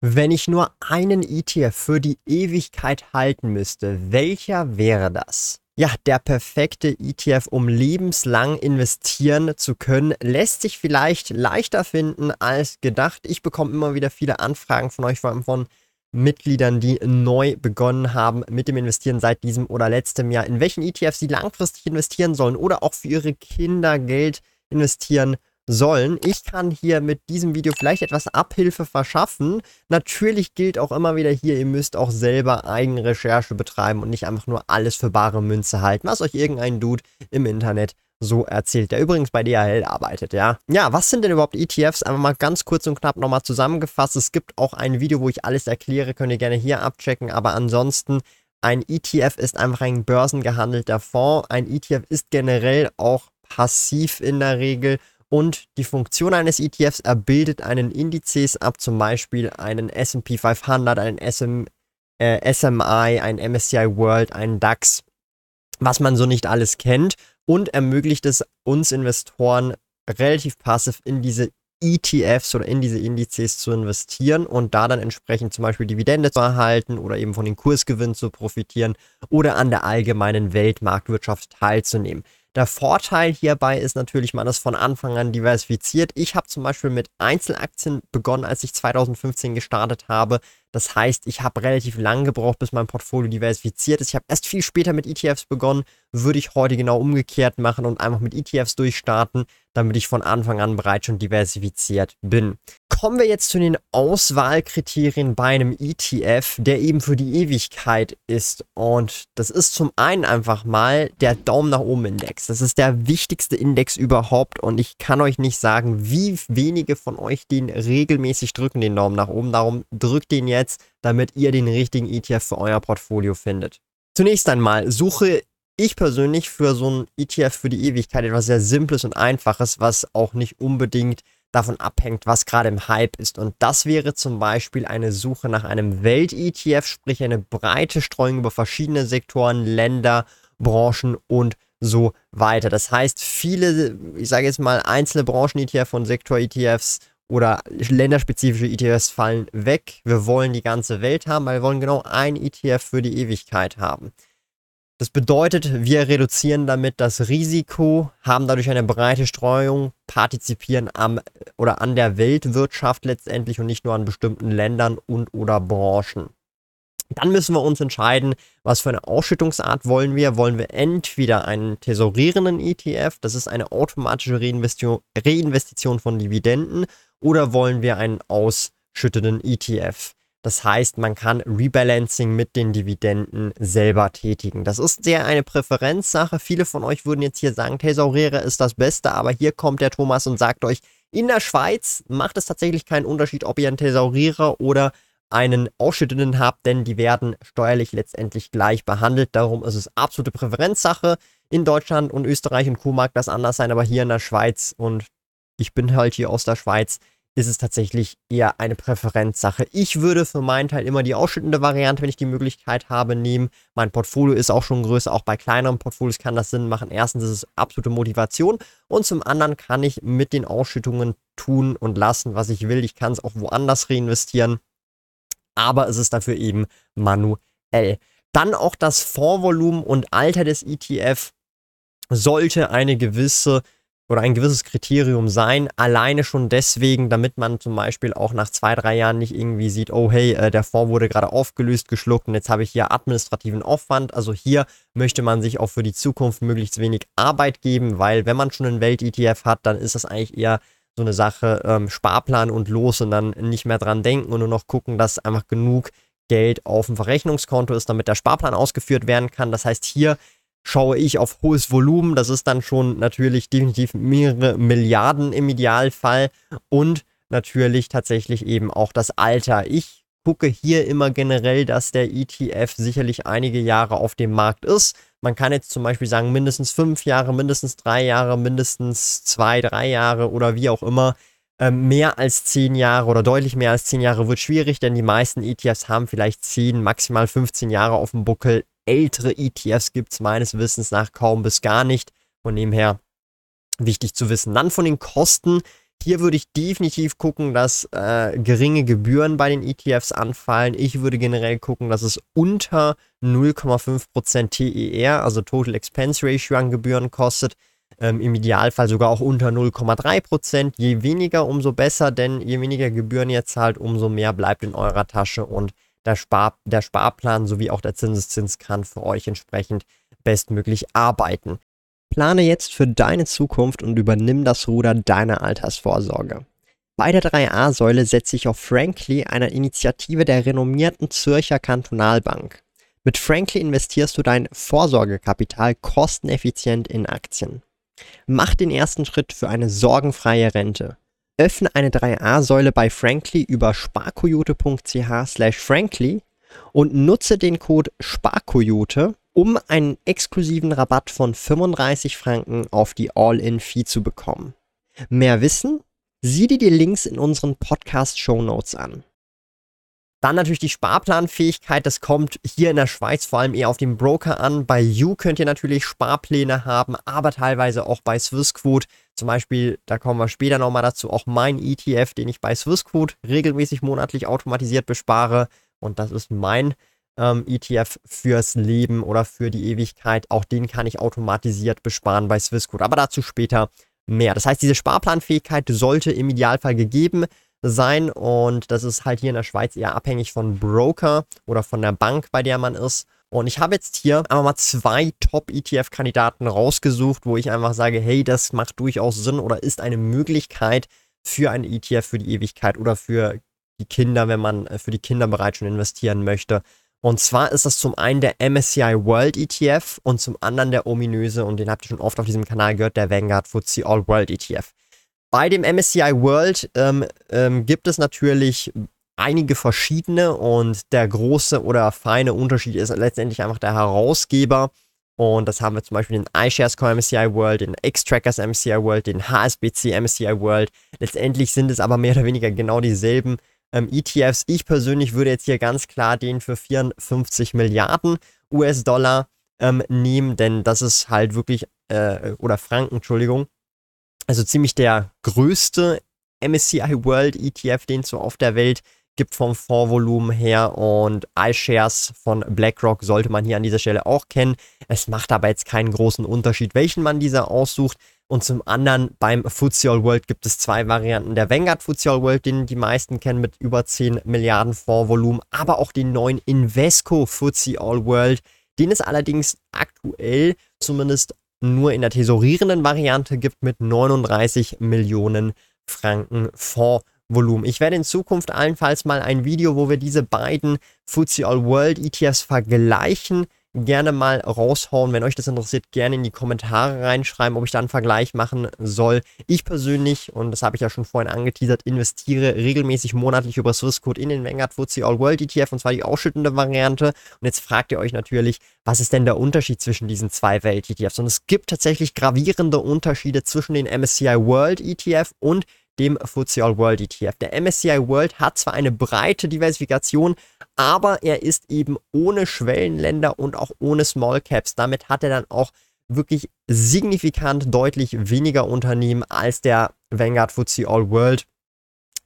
Wenn ich nur einen ETF für die Ewigkeit halten müsste, welcher wäre das? Ja, der perfekte ETF, um lebenslang investieren zu können, lässt sich vielleicht leichter finden als gedacht. Ich bekomme immer wieder viele Anfragen von euch, vor allem von Mitgliedern, die neu begonnen haben mit dem Investieren seit diesem oder letztem Jahr, in welchen ETFs sie langfristig investieren sollen oder auch für ihre Kinder Geld investieren sollen. Ich kann hier mit diesem Video vielleicht etwas Abhilfe verschaffen. Natürlich gilt auch immer wieder hier, ihr müsst auch selber eigene Recherche betreiben und nicht einfach nur alles für bare Münze halten, was euch irgendein Dude im Internet so erzählt, der übrigens bei DHL arbeitet, ja. Ja, was sind denn überhaupt ETFs? Einfach mal ganz kurz und knapp nochmal zusammengefasst. Es gibt auch ein Video, wo ich alles erkläre, könnt ihr gerne hier abchecken, aber ansonsten ein ETF ist einfach ein börsengehandelter Fonds. Ein ETF ist generell auch passiv in der Regel und die Funktion eines ETFs, er bildet einen Indizes ab, zum Beispiel einen S&P 500, einen SM, äh, SMI, ein MSCI World, einen DAX, was man so nicht alles kennt und ermöglicht es uns Investoren relativ passiv in diese ETFs oder in diese Indizes zu investieren und da dann entsprechend zum Beispiel Dividende zu erhalten oder eben von den Kursgewinnen zu profitieren oder an der allgemeinen Weltmarktwirtschaft teilzunehmen. Der Vorteil hierbei ist natürlich, man ist von Anfang an diversifiziert. Ich habe zum Beispiel mit Einzelaktien begonnen, als ich 2015 gestartet habe. Das heißt, ich habe relativ lang gebraucht, bis mein Portfolio diversifiziert ist. Ich habe erst viel später mit ETFs begonnen. Würde ich heute genau umgekehrt machen und einfach mit ETFs durchstarten, damit ich von Anfang an bereits schon diversifiziert bin. Kommen wir jetzt zu den Auswahlkriterien bei einem ETF, der eben für die Ewigkeit ist. Und das ist zum einen einfach mal der Daumen nach oben Index. Das ist der wichtigste Index überhaupt und ich kann euch nicht sagen, wie wenige von euch den regelmäßig drücken, den Daumen nach oben. Darum drückt den jetzt, damit ihr den richtigen ETF für euer Portfolio findet. Zunächst einmal suche ich persönlich für so ein ETF für die Ewigkeit etwas sehr Simples und Einfaches, was auch nicht unbedingt davon abhängt, was gerade im Hype ist. Und das wäre zum Beispiel eine Suche nach einem Welt-ETF, sprich eine breite Streuung über verschiedene Sektoren, Länder, Branchen und so weiter. Das heißt, viele, ich sage jetzt mal, einzelne Branchen-ETF und Sektor-ETFs oder länderspezifische ETFs fallen weg. Wir wollen die ganze Welt haben, weil wir wollen genau ein ETF für die Ewigkeit haben. Das bedeutet, wir reduzieren damit das Risiko, haben dadurch eine breite Streuung, partizipieren am oder an der Weltwirtschaft letztendlich und nicht nur an bestimmten Ländern und oder Branchen. Dann müssen wir uns entscheiden, was für eine Ausschüttungsart wollen wir. Wollen wir entweder einen tesorierenden ETF, das ist eine automatische Reinvestition, Reinvestition von Dividenden, oder wollen wir einen ausschüttenden ETF? Das heißt, man kann Rebalancing mit den Dividenden selber tätigen. Das ist sehr eine Präferenzsache. Viele von euch würden jetzt hier sagen, Thesaurierer ist das Beste, aber hier kommt der Thomas und sagt euch, in der Schweiz macht es tatsächlich keinen Unterschied, ob ihr einen Thesaurierer oder einen Ausschüttenden habt, denn die werden steuerlich letztendlich gleich behandelt. Darum ist es absolute Präferenzsache. In Deutschland und Österreich und Co. mag das anders sein, aber hier in der Schweiz und ich bin halt hier aus der Schweiz, ist es tatsächlich eher eine Präferenzsache. Ich würde für meinen Teil immer die ausschüttende Variante, wenn ich die Möglichkeit habe, nehmen. Mein Portfolio ist auch schon größer, auch bei kleineren Portfolios kann das Sinn machen. Erstens ist es absolute Motivation und zum anderen kann ich mit den Ausschüttungen tun und lassen, was ich will. Ich kann es auch woanders reinvestieren, aber es ist dafür eben manuell. Dann auch das Fondsvolumen und Alter des ETF sollte eine gewisse oder ein gewisses Kriterium sein, alleine schon deswegen, damit man zum Beispiel auch nach zwei, drei Jahren nicht irgendwie sieht, oh hey, äh, der Fonds wurde gerade aufgelöst, geschluckt und jetzt habe ich hier administrativen Aufwand. Also hier möchte man sich auch für die Zukunft möglichst wenig Arbeit geben, weil wenn man schon einen Welt-ETF hat, dann ist das eigentlich eher so eine Sache, ähm, Sparplan und los und dann nicht mehr dran denken und nur noch gucken, dass einfach genug Geld auf dem Verrechnungskonto ist, damit der Sparplan ausgeführt werden kann. Das heißt, hier schaue ich auf hohes Volumen. Das ist dann schon natürlich definitiv mehrere Milliarden im Idealfall. Und natürlich tatsächlich eben auch das Alter. Ich gucke hier immer generell, dass der ETF sicherlich einige Jahre auf dem Markt ist. Man kann jetzt zum Beispiel sagen, mindestens fünf Jahre, mindestens drei Jahre, mindestens zwei, drei Jahre oder wie auch immer. Ähm, mehr als zehn Jahre oder deutlich mehr als zehn Jahre wird schwierig, denn die meisten ETFs haben vielleicht zehn, maximal 15 Jahre auf dem Buckel. Ältere ETFs gibt es meines Wissens nach kaum bis gar nicht. Von dem her wichtig zu wissen. Dann von den Kosten. Hier würde ich definitiv gucken, dass äh, geringe Gebühren bei den ETFs anfallen. Ich würde generell gucken, dass es unter 0,5% TER, also Total Expense Ratio an Gebühren kostet. Ähm, Im Idealfall sogar auch unter 0,3%. Je weniger, umso besser, denn je weniger Gebühren ihr zahlt, umso mehr bleibt in eurer Tasche und der, Spar der Sparplan sowie auch der Zinseszins kann für euch entsprechend bestmöglich arbeiten. Plane jetzt für deine Zukunft und übernimm das Ruder deiner Altersvorsorge. Bei der 3a-Säule setze ich auf Frankly, einer Initiative der renommierten Zürcher Kantonalbank. Mit Frankly investierst du dein Vorsorgekapital kosteneffizient in Aktien. Mach den ersten Schritt für eine sorgenfreie Rente. Öffne eine 3a-Säule bei Frankly über sparkoyote.ch/frankly und nutze den Code SPARKOYOTE um einen exklusiven Rabatt von 35 Franken auf die All-In-Fee zu bekommen. Mehr Wissen? Sieh dir die Links in unseren Podcast-Show Notes an. Dann natürlich die Sparplanfähigkeit. Das kommt hier in der Schweiz vor allem eher auf den Broker an. Bei You könnt ihr natürlich Sparpläne haben, aber teilweise auch bei Swissquote. Zum Beispiel, da kommen wir später nochmal dazu, auch mein ETF, den ich bei Swissquote regelmäßig monatlich automatisiert bespare. Und das ist mein ähm, ETF fürs Leben oder für die Ewigkeit. Auch den kann ich automatisiert besparen bei Swissquote. Aber dazu später mehr. Das heißt, diese Sparplanfähigkeit sollte im Idealfall gegeben sein und das ist halt hier in der Schweiz eher abhängig von Broker oder von der Bank, bei der man ist. Und ich habe jetzt hier einfach mal zwei Top-ETF-Kandidaten rausgesucht, wo ich einfach sage, hey, das macht durchaus Sinn oder ist eine Möglichkeit für einen ETF für die Ewigkeit oder für die Kinder, wenn man äh, für die Kinder bereits schon investieren möchte. Und zwar ist das zum einen der MSCI World ETF und zum anderen der ominöse, und den habt ihr schon oft auf diesem Kanal gehört, der Vanguard FTSE All World ETF. Bei dem MSCI World ähm, ähm, gibt es natürlich einige verschiedene und der große oder feine Unterschied ist letztendlich einfach der Herausgeber. Und das haben wir zum Beispiel den iShares Core MSCI World, den X-Trackers MSCI World, den HSBC MSCI World. Letztendlich sind es aber mehr oder weniger genau dieselben ähm, ETFs. Ich persönlich würde jetzt hier ganz klar den für 54 Milliarden US-Dollar ähm, nehmen, denn das ist halt wirklich, äh, oder Franken, Entschuldigung, also ziemlich der größte MSCI World ETF, den es so auf der Welt gibt vom Fondsvolumen her und iShares von BlackRock sollte man hier an dieser Stelle auch kennen. Es macht aber jetzt keinen großen Unterschied, welchen man dieser aussucht. Und zum anderen beim FTSE All World gibt es zwei Varianten. Der Vanguard FTSE All World, den die meisten kennen mit über 10 Milliarden Fondsvolumen, aber auch den neuen Invesco FTSE All World, den es allerdings aktuell zumindest nur in der tesorierenden Variante gibt mit 39 Millionen Franken Fondsvolumen. Ich werde in Zukunft allenfalls mal ein Video, wo wir diese beiden FTSE All World ETFs vergleichen, gerne mal raushauen. Wenn euch das interessiert, gerne in die Kommentare reinschreiben, ob ich da einen Vergleich machen soll. Ich persönlich, und das habe ich ja schon vorhin angeteasert, investiere regelmäßig monatlich über Swissquote in den Vanguard FTSE All World ETF und zwar die ausschüttende Variante. Und jetzt fragt ihr euch natürlich, was ist denn der Unterschied zwischen diesen zwei Welt-ETFs? Und es gibt tatsächlich gravierende Unterschiede zwischen den MSCI World ETF und dem FTSE All World ETF. Der MSCI World hat zwar eine breite Diversifikation, aber er ist eben ohne Schwellenländer und auch ohne Small Caps. Damit hat er dann auch wirklich signifikant deutlich weniger Unternehmen als der Vanguard FTSE All World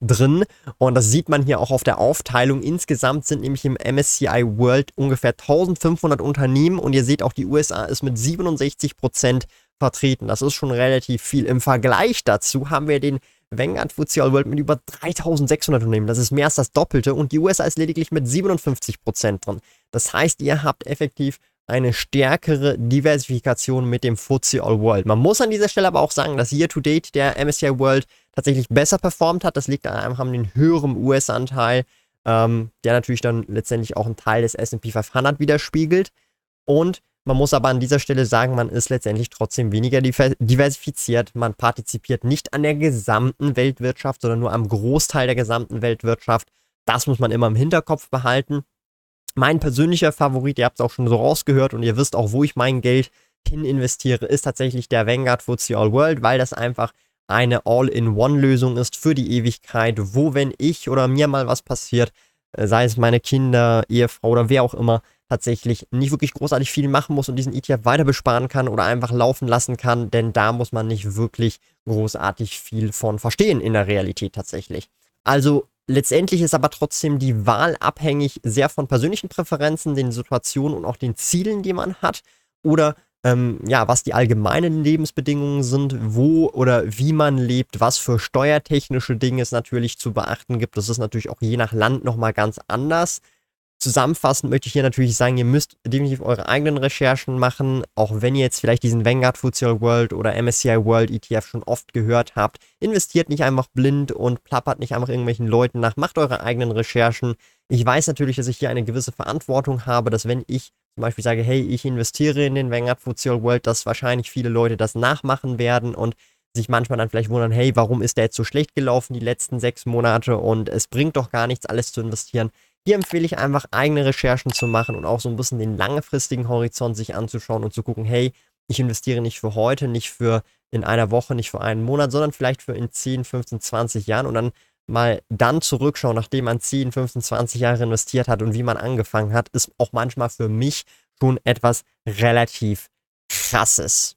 drin. Und das sieht man hier auch auf der Aufteilung. Insgesamt sind nämlich im MSCI World ungefähr 1500 Unternehmen und ihr seht auch, die USA ist mit 67 Prozent vertreten. Das ist schon relativ viel. Im Vergleich dazu haben wir den Vanguard FTSE All World mit über 3600 Unternehmen. Das ist mehr als das Doppelte und die USA ist lediglich mit 57% drin. Das heißt, ihr habt effektiv eine stärkere Diversifikation mit dem FTSE All World. Man muss an dieser Stelle aber auch sagen, dass Year to Date der MSCI World tatsächlich besser performt hat. Das liegt an den höheren US-Anteil, ähm, der natürlich dann letztendlich auch einen Teil des S&P 500 widerspiegelt. Und Man muss aber an dieser Stelle sagen, man ist letztendlich trotzdem weniger diversifiziert. Man partizipiert nicht an der gesamten Weltwirtschaft, sondern nur am Großteil der gesamten Weltwirtschaft. Das muss man immer im Hinterkopf behalten. Mein persönlicher Favorit, ihr habt es auch schon so rausgehört und ihr wisst auch, wo ich mein Geld hin investiere, ist tatsächlich der Vanguard FTSE All World, weil das einfach eine All-in-One-Lösung ist für die Ewigkeit, wo wenn ich oder mir mal was passiert, äh, sei es meine Kinder, Ehefrau oder wer auch immer, tatsächlich nicht wirklich großartig viel machen muss und diesen ETF weiter besparen kann oder einfach laufen lassen kann, denn da muss man nicht wirklich großartig viel von verstehen in der Realität tatsächlich. Also letztendlich ist aber trotzdem die Wahl abhängig sehr von persönlichen Präferenzen, den Situationen und auch den Zielen, die man hat oder ähm, ja, was die allgemeinen Lebensbedingungen sind, wo oder wie man lebt, was für steuertechnische Dinge es natürlich zu beachten gibt. Das ist natürlich auch je nach Land nochmal ganz anders. Zusammenfassend möchte ich hier natürlich sagen, ihr müsst definitiv eure eigenen Recherchen machen, auch wenn ihr jetzt vielleicht diesen Vanguard FTSE World oder MSCI World ETF schon oft gehört habt. Investiert nicht einfach blind und plappert nicht einfach irgendwelchen Leuten nach, macht eure eigenen Recherchen. Ich weiß natürlich, dass ich hier eine gewisse Verantwortung habe, dass wenn ich zum Beispiel sage, hey, ich investiere in den Vanguard FTSE World, dass wahrscheinlich viele Leute das nachmachen werden und sich manchmal dann vielleicht wundern, hey, warum ist der jetzt so schlecht gelaufen die letzten sechs Monate und es bringt doch gar nichts, alles zu investieren. Hier empfehle ich einfach eigene Recherchen zu machen und auch so ein bisschen den langfristigen Horizont sich anzuschauen und zu gucken, hey, ich investiere nicht für heute, nicht für in einer Woche, nicht für einen Monat, sondern vielleicht für in 10, 15, 20 Jahren und dann mal dann zurückschauen, nachdem man 10, 15, 20 Jahre investiert hat und wie man angefangen hat, ist auch manchmal für mich schon etwas relativ krasses.